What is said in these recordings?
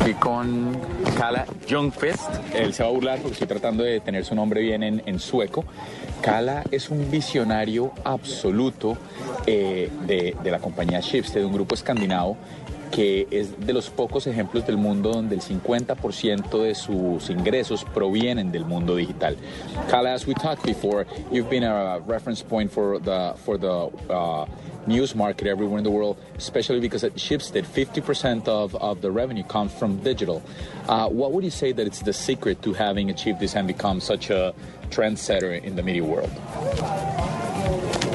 Estoy con Kala Ljungqvist. Él se va a burlar porque estoy tratando de tener su nombre bien en, sueco. Kala es un visionario absoluto eh, de, de la compañía Schibsted, un grupo escandinavo que es de los pocos ejemplos del mundo donde el 50% de sus ingresos provienen del mundo digital. Kala, as we talked before, you've been a reference point for the for the uh, news market everywhere in the world, especially because at Schibsted, 50% of, of the revenue comes from digital. Uh, what would you say that it's the secret to having achieved this and become such a trendsetter in the media world?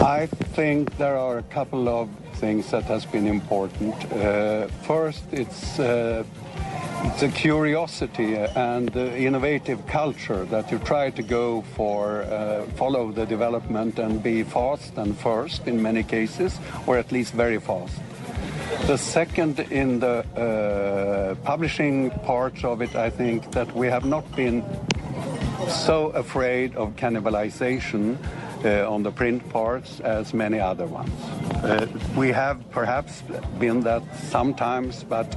I think there are a couple of things that has been important. Uh, first, it's uh, the curiosity and the innovative culture that you try to go for, uh, follow the development and be fast and first in many cases, or at least very fast. The second, in the uh, publishing part of it, I think that we have not been so afraid of cannibalization uh, on the print parts as many other ones. Uh, we have perhaps been that sometimes, but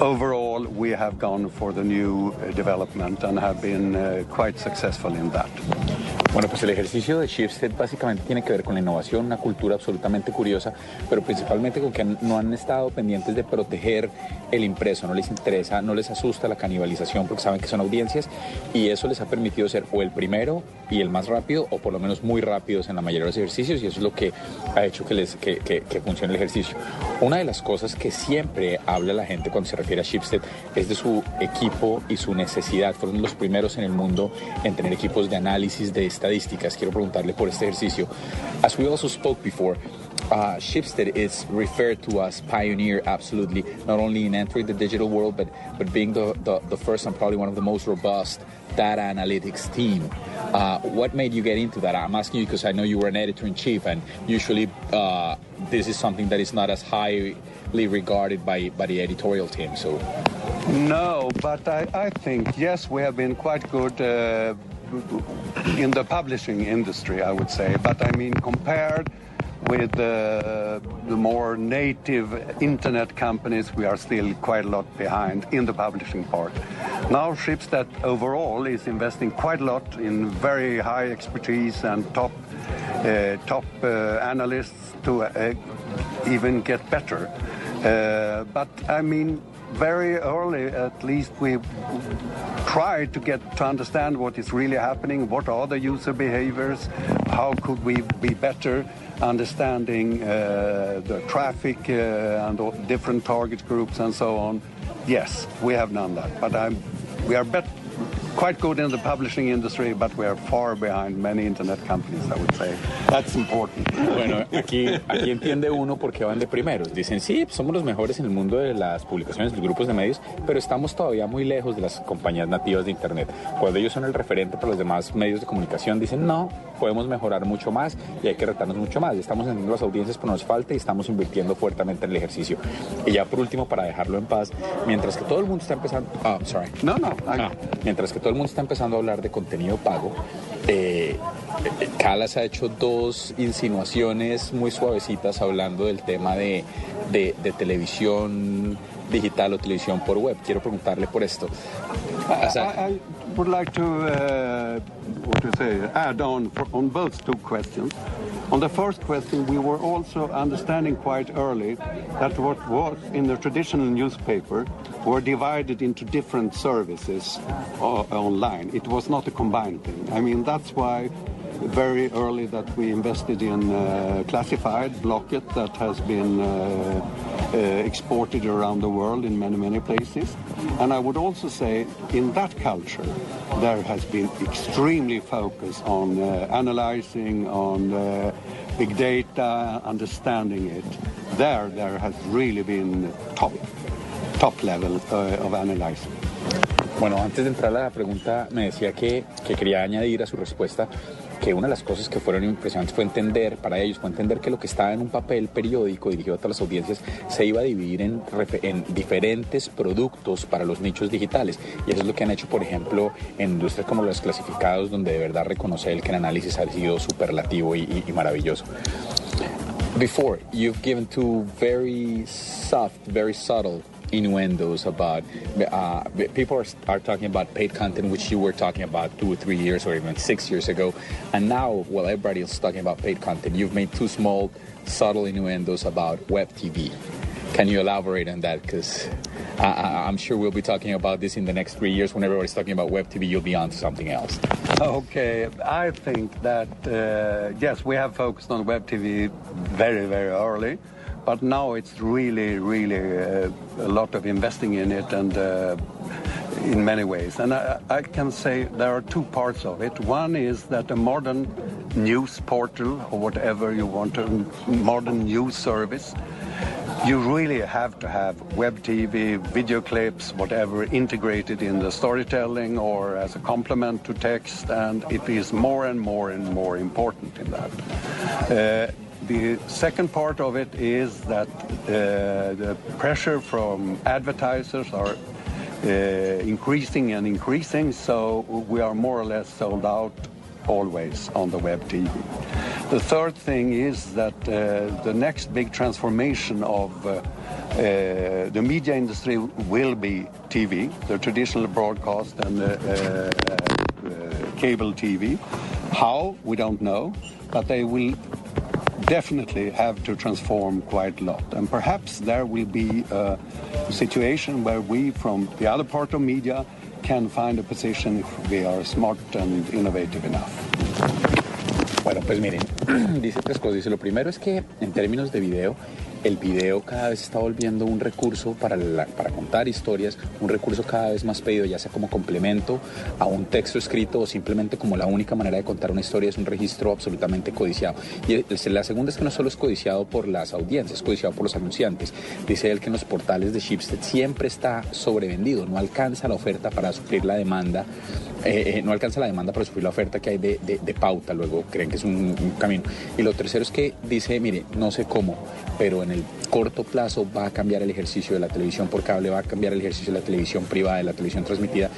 overall we have gone for the new uh, development and have been uh, quite successful in that. Bueno, pues el ejercicio de Shipstead básicamente tiene que ver con la innovación, una cultura absolutamente curiosa, pero principalmente con que no han estado pendientes de proteger el impreso, no les interesa, no les asusta la canibalización porque saben que son audiencias y eso les ha permitido ser o el primero y el más rápido o por lo menos muy rápidos en la mayoría de los ejercicios y eso es lo que ha hecho que, les, que, funcione el ejercicio. Una de las cosas que siempre habla la gente cuando se refiere a Shipstead es de su equipo y su necesidad. Fueron los primeros en el mundo en tener equipos de análisis de estadísticas. Quiero preguntarle por este ejercicio. As we also spoke before, uh, Schibsted is referred to as pioneer, absolutely, not only in entering the digital world, but, but being the, the, the first and probably one of the most robust data analytics team. Uh, what made you get into that? I'm asking you because I know you were an editor in chief, and usually uh, this is something that is not as highly regarded by, by the editorial team. So, no, but I, I think yes, we have been quite good. Uh, in the publishing industry, I would say, but I mean, compared with uh, the more native internet companies, we are still quite a lot behind in the publishing part. Now, Schibsted overall is investing quite a lot in very high expertise and top uh, top uh, analysts to uh, even get better. Uh, but I mean, very early, at least, we tried to get to understand what is really happening, what are the user behaviors, how could we be better understanding uh, the traffic uh, and different target groups and so on. Yes, we have done that, but I'm, we are bet- quite good in the publishing industry, but we are far behind many internet companies, I would say. That's important. Bueno, aquí, aquí entiende uno por qué van de primeros. Dicen, sí, somos los mejores en el mundo de las publicaciones, los grupos de medios, pero estamos todavía muy lejos de las compañías nativas de Internet. Cuando ellos son el referente para los demás medios de comunicación, dicen, no, podemos mejorar mucho más y hay que retarnos mucho más. Estamos entendiendo las audiencias, pero nos falta y estamos invirtiendo fuertemente en el ejercicio. Y ya por último, para dejarlo en paz, mientras que todo el mundo está empezando... Ah, sorry. No, no. Ah, mientras que todo el mundo está empezando a hablar de contenido pago, eh, Calas ha hecho dos insinuaciones muy suavecitas hablando del tema de, de, de, televisión digital o televisión por web. Quiero preguntarle por esto. O sea, I, I would like to uh, what to say, add on for, on both two questions. On the first question, we were also understanding quite early that what was in the traditional newspaper were divided into different services uh, online. It was not a combined thing. I mean, that's why very early that we invested in uh, classified Blocket that has been uh, uh, exported around the world in many, many places. And I would also say in that culture, there has been extremely focus on uh, analyzing, on uh, big data, understanding it. There, there has really been top. Top level uh, of analyzing. Bueno, antes de entrar a la pregunta, me decía que, que quería añadir a su respuesta que una de las cosas que fueron impresionantes fue entender, para ellos, fue entender que lo que estaba en un papel periódico dirigido a todas las audiencias se iba a dividir en, en, diferentes productos para los nichos digitales. Y eso es lo que han hecho, por ejemplo, en industrias como los clasificados, donde de verdad reconoce el que el análisis ha sido superlativo y, y, y maravilloso. Before, you've given two very soft, very subtle innuendos about uh, people are, are talking about paid content, which you were talking about two or three years or even six years ago, and now, well, everybody is talking about paid content. You've made two small, subtle innuendos about web TV. Can you elaborate on that? Because I'm sure we'll be talking about this in the next three years. When everybody's talking about web TV, you'll be on to something else. Okay, I think that uh, yes, we have focused on web TV very, very early. But now it's really, really uh, a lot of investing in it and uh, in many ways. And I, I, can say there are two parts of it. One is that a modern news portal or whatever you want a modern news service, you really have to have web TV, video clips, whatever, integrated in the storytelling or as a complement to text, and it is more and more and more important in that. Uh, the second part of it is that uh, the pressure from advertisers are uh, increasing and increasing, so we are more or less sold out always on the web TV. The third thing is that uh, the next big transformation of uh, uh, the media industry will be TV, the traditional broadcast and uh, cable TV. How, we don't know, but they will definitely have to transform quite a lot. And perhaps there will be a situation where we, from the other part of media, can find a position if we are smart and innovative enough. Bueno, pues miren, dice tres cosas. Dice, lo primero es que en términos de video, el video cada vez está volviendo un recurso para, para contar historias, un recurso cada vez más pedido, ya sea como complemento a un texto escrito o simplemente como la única manera de contar una historia, es un registro absolutamente codiciado. Y la segunda es que no solo es codiciado por las audiencias, es codiciado por los anunciantes. Dice él que en los portales de Shipstead siempre está sobrevendido, no alcanza la oferta para suplir la demanda, eh, eh, no alcanza la demanda para suplir la oferta que hay de, de, pauta, luego creen que es un camino. Y lo tercero es que dice, mire, no sé cómo, pero en el corto plazo va a cambiar el ejercicio de la televisión por cable, va a cambiar el ejercicio de la televisión privada, de la televisión transmitida.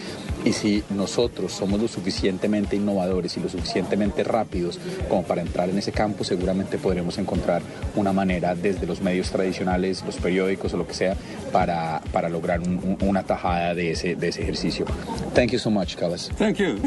Y si nosotros somos lo suficientemente innovadores y lo suficientemente rápidos como para entrar en ese campo, seguramente podremos encontrar una manera desde los medios tradicionales, los periódicos o lo que sea, para, para lograr un, una tajada de ese, de ese ejercicio. Thank you so much, Carlos. Thank you.